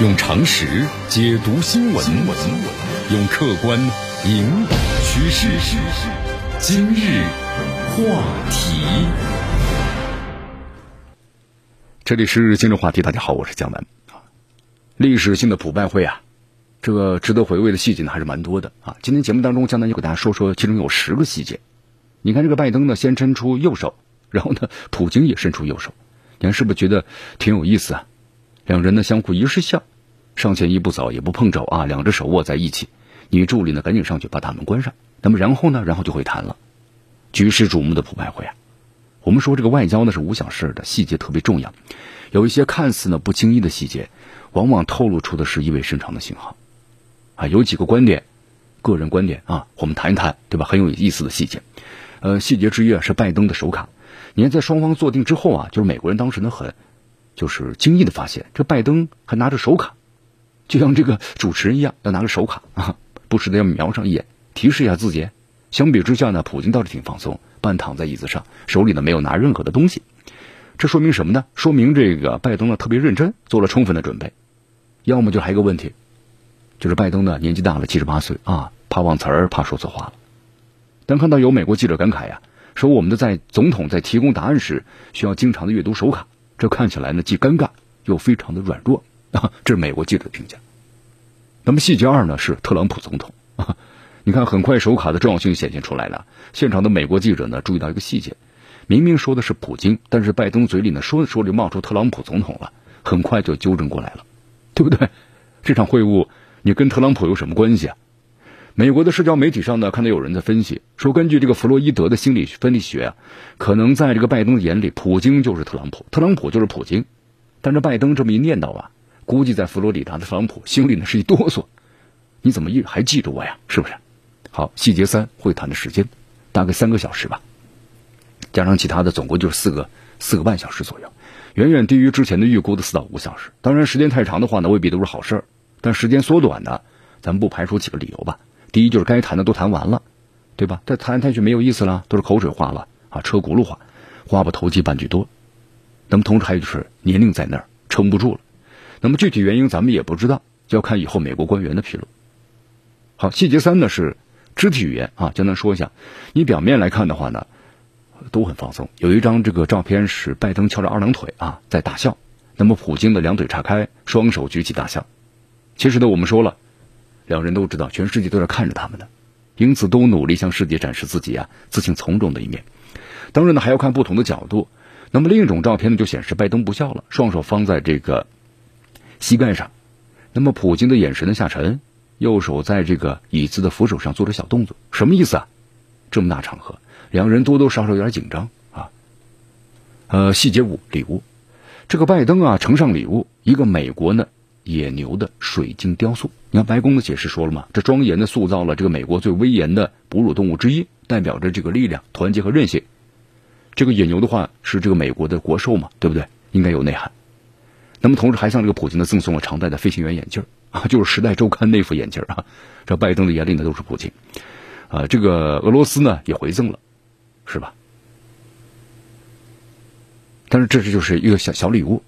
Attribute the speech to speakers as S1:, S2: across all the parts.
S1: 用常识解读新闻，用客观引导趋势。今日话题，这里是今日话题。大家好，我是江南。历史性的普拜会啊，这个值得回味的细节呢还是蛮多的啊。今天节目当中，江南就给大家说说，其中有十个细节。你看这个拜登呢，先伸出右手，然后呢，普京也伸出右手，你看是不是觉得挺有意思啊？两人呢相互一视笑，上前一步走也不碰肘啊，两只手握在一起。女助理呢赶紧上去把大门关上。那么然后呢，然后就会谈了。举世瞩目的普拜会啊，我们说这个外交呢是无小事的，细节特别重要。有一些看似呢不经意的细节，往往透露出的是意味深长的信号。啊，有几个观点，个人观点啊，我们谈一谈，对吧？很有意思的细节。呃，细节之一啊是拜登的手卡。你看，在双方坐定之后啊，就是美国人当时呢很。就是惊异的发现，这拜登还拿着手卡，就像这个主持人一样，要拿着手卡啊，不时的要瞄上一眼，提示一下自己。相比之下呢，普京倒是挺放松，半躺在椅子上，手里呢没有拿任何的东西。这说明什么呢？说明这个拜登呢特别认真，做了充分的准备。要么就还有一个问题，就是拜登呢年纪大了，七十八岁啊，怕忘词儿，怕说错话了。当看到有美国记者感慨呀，说我们的在总统在提供答案时，需要经常的阅读手卡。这看起来呢，既尴尬又非常的软弱啊！这是美国记者的评价。那么细节二呢，是特朗普总统啊。你看，很快手卡的重要性显现出来了。现场的美国记者呢，注意到一个细节：明明说的是普京，但是拜登嘴里呢说着说着冒出特朗普总统了，很快就纠正过来了，对不对？这场会晤你跟特朗普有什么关系啊？美国的社交媒体上呢，看到有人在分析说，根据这个弗洛伊德的心理分析学啊，可能在这个拜登的眼里，普京就是特朗普，特朗普就是普京。但是拜登这么一念叨啊，估计在佛罗里达的特朗普心里呢是一哆嗦。你怎么一还记着我呀？是不是？好，细节三会谈的时间大概三个小时吧，加上其他的，总共就是四个四个半小时左右，远远低于之前的预估的四到五个小时。当然，时间太长的话呢，未必都是好事儿。但时间缩短呢，咱们不排除几个理由吧。第一就是该谈的都谈完了，对吧？再谈下去没有意思了，都是口水话了啊，车轱辘话，话不投机半句多。那么同时还有就是年龄在那儿撑不住了，那么具体原因咱们也不知道，要看以后美国官员的披露。好，细节三呢是肢体语言啊，简单说一下。你表面来看的话呢，都很放松。有一张这个照片是拜登翘着二郎腿啊，在大笑。那么普京的两腿岔开，双手举起大笑。其实呢，我们说了。两人都知道，全世界都在看着他们的，因此都努力向世界展示自己啊自信从容的一面。当然呢，还要看不同的角度。那么另一种照片呢，就显示拜登不笑了，双手放在这个膝盖上。那么普京的眼神呢下沉，右手在这个椅子的扶手上做着小动作，什么意思啊？这么大场合，两人多多少少有点紧张啊。呃，细节五，礼物。这个拜登啊呈上礼物，一个美国呢。野牛的水晶雕塑，你看白宫的解释说了嘛，这庄严的塑造了这个美国最威严的哺乳动物之一，代表着这个力量、团结和韧性。这个野牛的话是这个美国的国兽嘛，对不对？应该有内涵。那么同时还向这个普京呢赠送了常戴的飞行员眼镜啊，就是《时代周刊》那副眼镜啊。这拜登的眼里呢都是普京，啊，这个俄罗斯呢也回赠了，是吧？但是这是就是一个小小礼物。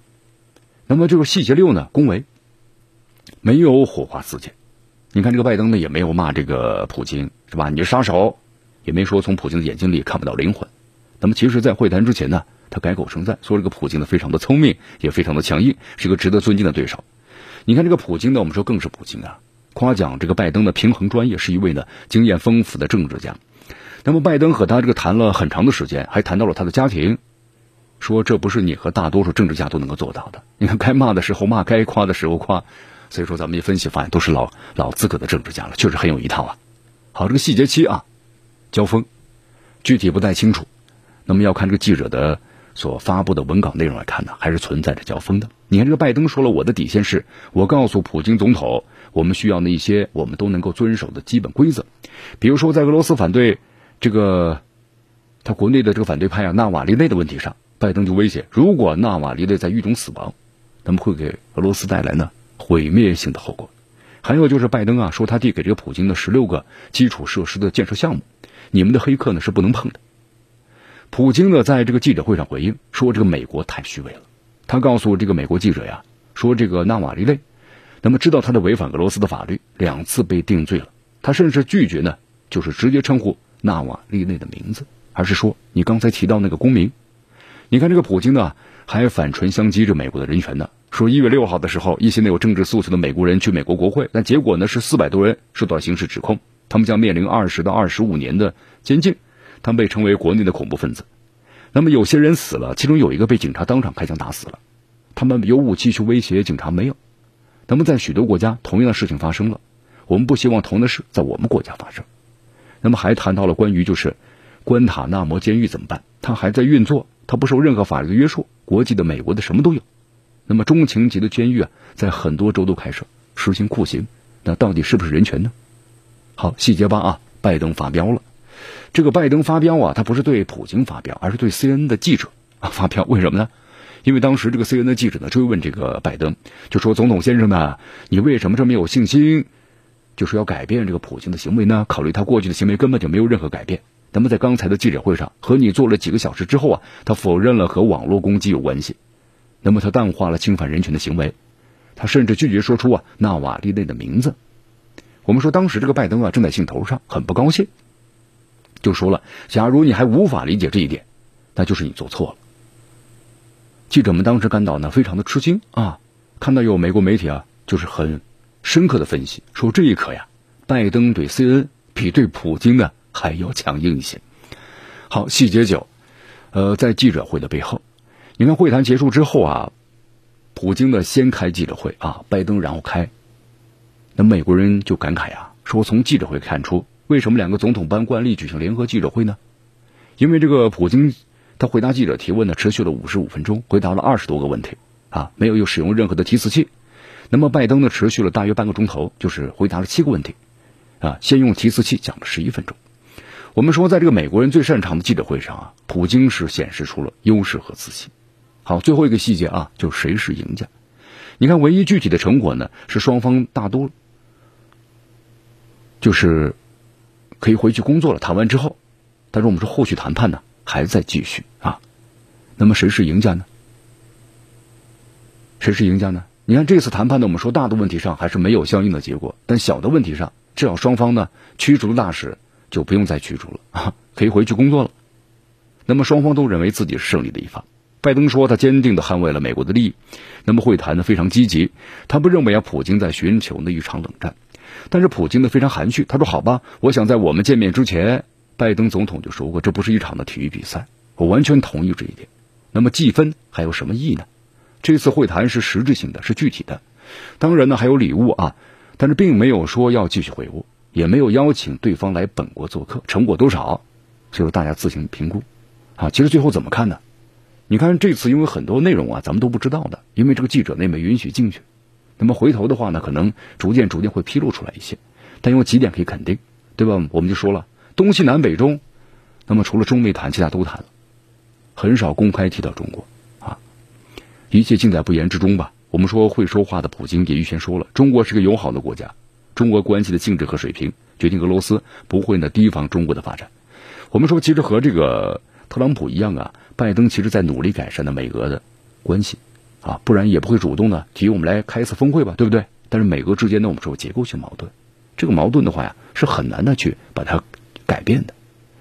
S1: 那么这个细节六呢，恭维。没有火花四溅，你看这个拜登呢也没有骂这个普京是吧？你是杀手，也没说从普京的眼睛里看不到灵魂。那么其实，在会谈之前呢，他改口称赞，说这个普京呢非常的聪明，也非常的强硬，是个值得尊敬的对手。你看这个普京呢，我们说更是普京啊，夸奖这个拜登的平衡专业，是一位呢经验丰富的政治家。那么拜登和他这个谈了很长的时间，还谈到了他的家庭，说这不是你和大多数政治家都能够做到的。你看该骂的时候骂，该夸的时候夸。所以说，咱们一分析发现，都是老老资格的政治家了，确实很有一套啊。好，这个细节七啊，交锋，具体不太清楚。那么要看这个记者的所发布的文稿内容来看呢，还是存在着交锋的。你看，这个拜登说了，我的底线是我告诉普京总统，我们需要那些我们都能够遵守的基本规则，比如说在俄罗斯反对这个他国内的这个反对派啊纳瓦利内的问题上，拜登就威胁，如果纳瓦利内在狱中死亡，那么会给俄罗斯带来呢？毁灭性的后果，还有就是拜登啊说他递给这个普京的十六个基础设施的建设项目，你们的黑客呢是不能碰的。普京呢在这个记者会上回应说这个美国太虚伪了，他告诉这个美国记者呀说这个纳瓦利内那么知道他的违反俄罗斯的法律，两次被定罪了。他甚至拒绝呢，就是直接称呼纳瓦利内的名字，而是说你刚才提到那个公民。你看这个普京呢，还反唇相讥着美国的人权呢，说一月六号的时候，一些没有政治诉求的美国人去美国国会，但结果呢是四百多人受到刑事指控，他们将面临二十到二十五年的监禁，他们被称为国内的恐怖分子。那么有些人死了，其中有一个被警察当场开枪打死了，他们有武器去威胁警察没有？那么在许多国家，同样的事情发生了，我们不希望同的事在我们国家发生。那么还谈到了关于就是关塔那摩监狱怎么办？它还在运作，它不受任何法律的约束，国际的、美国的什么都有。那么中情级的监狱啊，在很多州都开设，实行酷刑，那到底是不是人权呢？好，细节八啊，拜登发飙了。这个拜登发飙啊，他不是对普京发飙，而是对 CNN 的记者啊发飙。为什么呢？因为当时这个 CNN 的记者呢追问这个拜登，就说：“总统先生呢，你为什么这么有信心，就是要改变这个普京的行为呢？考虑他过去的行为根本就没有任何改变。那么在刚才的记者会上和你做了几个小时之后啊，他否认了和网络攻击有关系。那么他淡化了侵犯人权的行为，他甚至拒绝说出啊纳瓦利内的名字。我们说当时这个拜登啊正在兴头上，很不高兴，就说了：假如你还无法理解这一点，那就是你做错了。”记者们当时感到呢非常的吃惊啊，看到有美国媒体啊，就是很深刻的分析，说这一刻呀，拜登对 C N 比对普京呢还要强硬一些。好，细节九，呃，在记者会的背后，你看会谈结束之后啊，普京呢先开记者会啊，拜登然后开，那美国人就感慨啊，说从记者会看出，为什么两个总统班惯例举行联合记者会呢？因为这个普京。他回答记者提问呢，持续了五十五分钟，回答了二十多个问题，啊，没有又使用任何的提词器。那么拜登呢，持续了大约半个钟头，就是回答了七个问题，啊，先用提词器讲了十一分钟。我们说，在这个美国人最擅长的记者会上啊，普京是显示出了优势和自信。好，最后一个细节啊，就谁是赢家？你看，唯一具体的成果呢，是双方大多就是可以回去工作了。谈完之后，但是我们说后续谈判呢？还在继续啊，那么谁是赢家呢？谁是赢家呢？你看这次谈判呢，我们说大的问题上还是没有相应的结果，但小的问题上，至少双方呢驱逐了大使就不用再驱逐了啊，可以回去工作了。那么双方都认为自己是胜利的一方。拜登说他坚定的捍卫了美国的利益。那么会谈呢非常积极，他不认为啊普京在寻求那一场冷战，但是普京呢非常含蓄，他说好吧，我想在我们见面之前。拜登总统就说过，这不是一场的体育比赛，我完全同意这一点。那么计分还有什么意义呢？这次会谈是实质性的，是具体的。当然呢，还有礼物啊，但是并没有说要继续会晤，也没有邀请对方来本国做客。成果多少，所以说大家自行评估。啊，其实最后怎么看呢？你看这次因为很多内容啊，咱们都不知道的，因为这个记者呢没允许进去。那么回头的话呢，可能逐渐逐渐会披露出来一些。但有几点可以肯定，对吧？我们就说了。东西南北中，那么除了中没谈，其他都谈了，很少公开提到中国啊，一切尽在不言之中吧。我们说会说话的普京也预先说了，中国是个友好的国家，中国关系的性质和水平决定俄罗斯不会呢提防中国的发展。我们说其实和这个特朗普一样啊，拜登其实在努力改善的美俄的关系啊，不然也不会主动呢提我们来开一次峰会吧，对不对？但是美俄之间呢，我们说结构性矛盾，这个矛盾的话呀，是很难的去把它。改变的，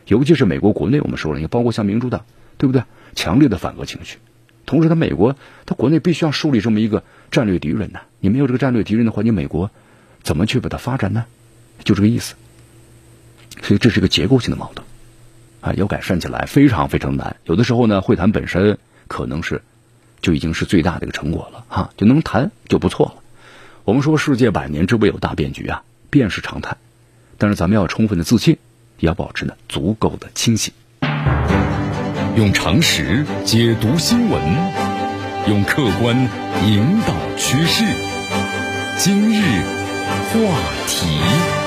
S1: 尤其是美国国内，我们说了，也包括像民主党，对不对？强烈的反俄情绪。同时，他美国，他国内必须要树立这么一个战略敌人呢。你没有这个战略敌人的话，你美国怎么去把它发展呢？就这个意思。所以这是一个结构性的矛盾啊，要改善起来非常非常难。有的时候呢，会谈本身可能是就已经是最大的一个成果了哈，就能谈就不错了。我们说世界百年之未有大变局啊，变是常态，但是咱们要充分的自信。也要保持呢足够的清醒，
S2: 用常识解读新闻，用客观引导趋势。今日话题。